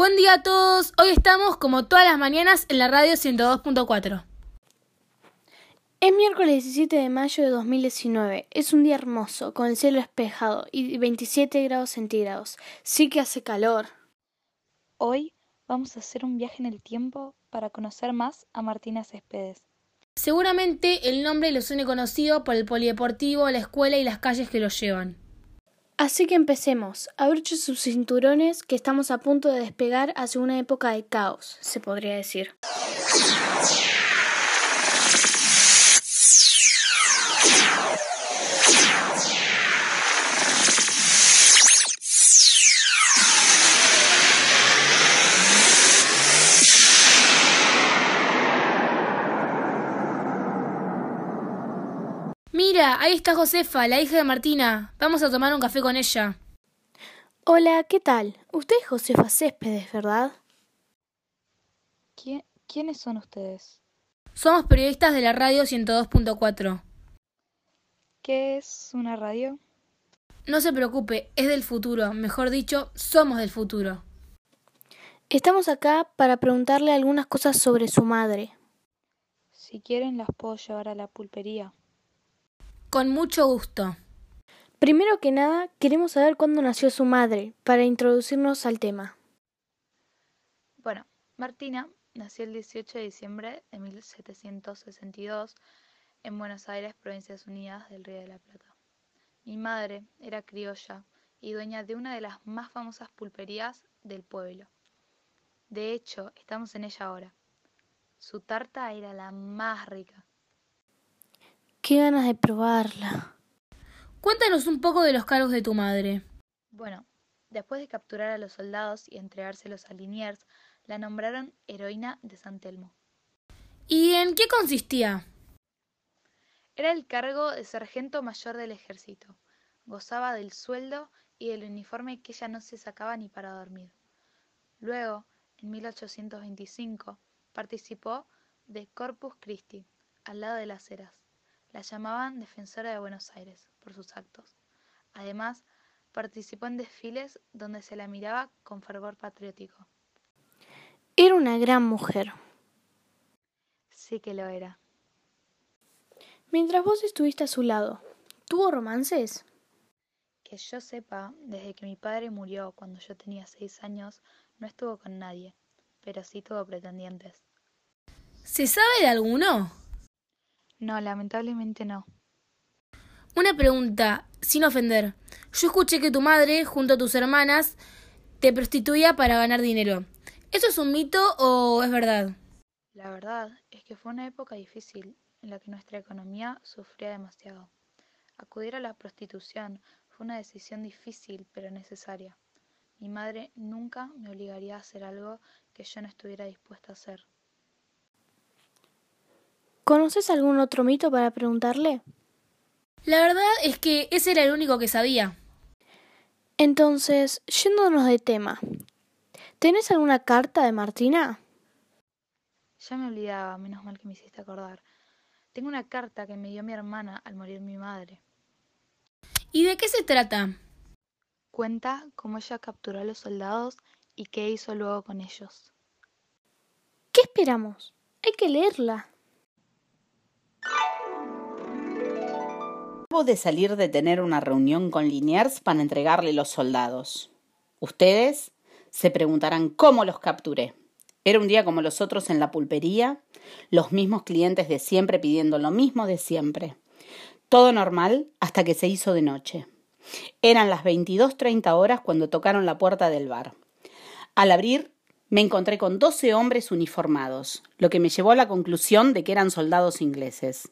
Buen día a todos. Hoy estamos como todas las mañanas en la radio 102.4. Es miércoles 17 de mayo de 2019. Es un día hermoso, con el cielo despejado y 27 grados centígrados. Sí que hace calor. Hoy vamos a hacer un viaje en el tiempo para conocer más a Martina Céspedes. Seguramente el nombre lo suene conocido por el polideportivo, la escuela y las calles que lo llevan. Así que empecemos. Abrochen sus cinturones que estamos a punto de despegar hacia una época de caos, se podría decir. Mira, ahí está Josefa, la hija de Martina. Vamos a tomar un café con ella. Hola, ¿qué tal? Usted es Josefa Céspedes, ¿verdad? ¿Quiénes son ustedes? Somos periodistas de la radio 102.4. ¿Qué es una radio? No se preocupe, es del futuro. Mejor dicho, somos del futuro. Estamos acá para preguntarle algunas cosas sobre su madre. Si quieren, las puedo llevar a la pulpería. Con mucho gusto. Primero que nada, queremos saber cuándo nació su madre, para introducirnos al tema. Bueno, Martina nació el 18 de diciembre de 1762 en Buenos Aires, Provincias Unidas del Río de la Plata. Mi madre era criolla y dueña de una de las más famosas pulperías del pueblo. De hecho, estamos en ella ahora. Su tarta era la más rica. Qué ganas de probarla. Cuéntanos un poco de los cargos de tu madre. Bueno, después de capturar a los soldados y entregárselos a Liniers, la nombraron heroína de San Telmo. ¿Y en qué consistía? Era el cargo de sargento mayor del ejército. Gozaba del sueldo y del uniforme que ella no se sacaba ni para dormir. Luego, en 1825, participó de Corpus Christi, al lado de las Heras. La llamaban Defensora de Buenos Aires por sus actos. Además, participó en desfiles donde se la miraba con fervor patriótico. Era una gran mujer. Sí que lo era. Mientras vos estuviste a su lado, ¿tuvo romances? Que yo sepa, desde que mi padre murió cuando yo tenía seis años, no estuvo con nadie, pero sí tuvo pretendientes. ¿Se sabe de alguno? No, lamentablemente no. Una pregunta, sin ofender. Yo escuché que tu madre, junto a tus hermanas, te prostituía para ganar dinero. ¿Eso es un mito o es verdad? La verdad es que fue una época difícil en la que nuestra economía sufría demasiado. Acudir a la prostitución fue una decisión difícil pero necesaria. Mi madre nunca me obligaría a hacer algo que yo no estuviera dispuesta a hacer. ¿Conoces algún otro mito para preguntarle? La verdad es que ese era el único que sabía. Entonces, yéndonos de tema, ¿tenés alguna carta de Martina? Ya me olvidaba, menos mal que me hiciste acordar. Tengo una carta que me dio mi hermana al morir mi madre. ¿Y de qué se trata? Cuenta cómo ella capturó a los soldados y qué hizo luego con ellos. ¿Qué esperamos? Hay que leerla. Acabo de salir de tener una reunión con Liniers para entregarle los soldados. Ustedes se preguntarán cómo los capturé. Era un día como los otros en la pulpería, los mismos clientes de siempre pidiendo lo mismo de siempre. Todo normal hasta que se hizo de noche. Eran las 22.30 horas cuando tocaron la puerta del bar. Al abrir, me encontré con doce hombres uniformados, lo que me llevó a la conclusión de que eran soldados ingleses.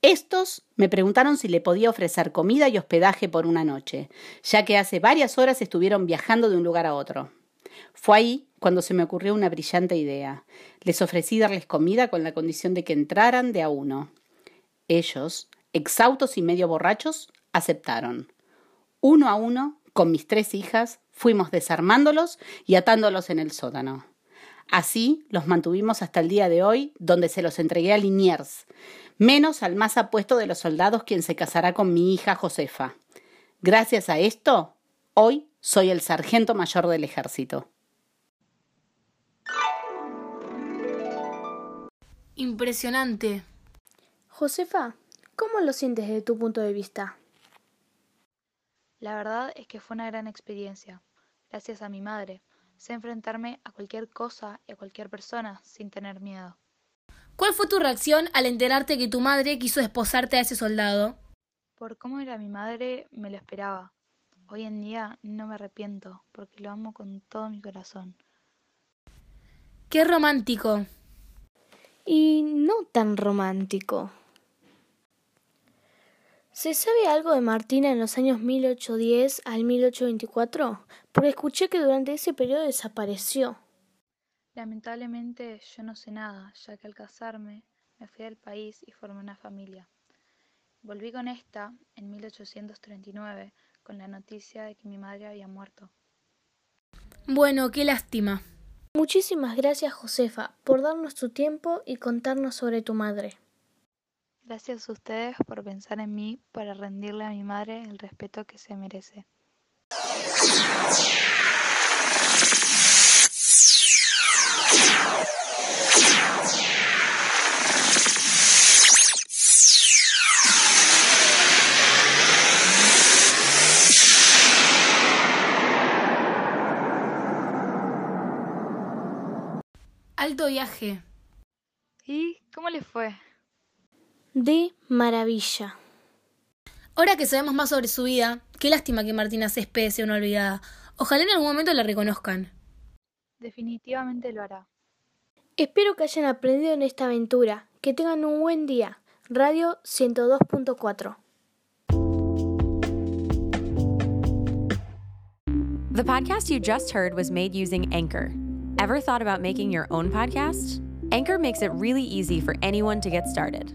Estos me preguntaron si le podía ofrecer comida y hospedaje por una noche, ya que hace varias horas estuvieron viajando de un lugar a otro. Fue ahí cuando se me ocurrió una brillante idea. Les ofrecí darles comida con la condición de que entraran de a uno. Ellos, exhaustos y medio borrachos, aceptaron. Uno a uno, con mis tres hijas, fuimos desarmándolos y atándolos en el sótano. Así los mantuvimos hasta el día de hoy, donde se los entregué a Liniers, menos al más apuesto de los soldados quien se casará con mi hija Josefa. Gracias a esto, hoy soy el sargento mayor del ejército. Impresionante. Josefa, ¿cómo lo sientes desde tu punto de vista? La verdad es que fue una gran experiencia. Gracias a mi madre, sé enfrentarme a cualquier cosa y a cualquier persona sin tener miedo. ¿Cuál fue tu reacción al enterarte que tu madre quiso esposarte a ese soldado? Por cómo era mi madre, me lo esperaba. Hoy en día no me arrepiento, porque lo amo con todo mi corazón. Qué romántico. Y no tan romántico. ¿Se sabe algo de Martina en los años 1810 al 1824? Porque escuché que durante ese periodo desapareció. Lamentablemente yo no sé nada, ya que al casarme me fui del país y formé una familia. Volví con esta en 1839 con la noticia de que mi madre había muerto. Bueno, qué lástima. Muchísimas gracias Josefa por darnos tu tiempo y contarnos sobre tu madre. Gracias a ustedes por pensar en mí para rendirle a mi madre el respeto que se merece. Alto viaje. ¿Y cómo le fue? De maravilla. Ahora que sabemos más sobre su vida, qué lástima que Martina Céspedes sea una olvidada. Ojalá en algún momento la reconozcan. Definitivamente lo hará. Espero que hayan aprendido en esta aventura. Que tengan un buen día. Radio 102.4. The podcast you just heard was made using Anchor. Ever thought about making your own podcast? Anchor makes it really easy for anyone to get started.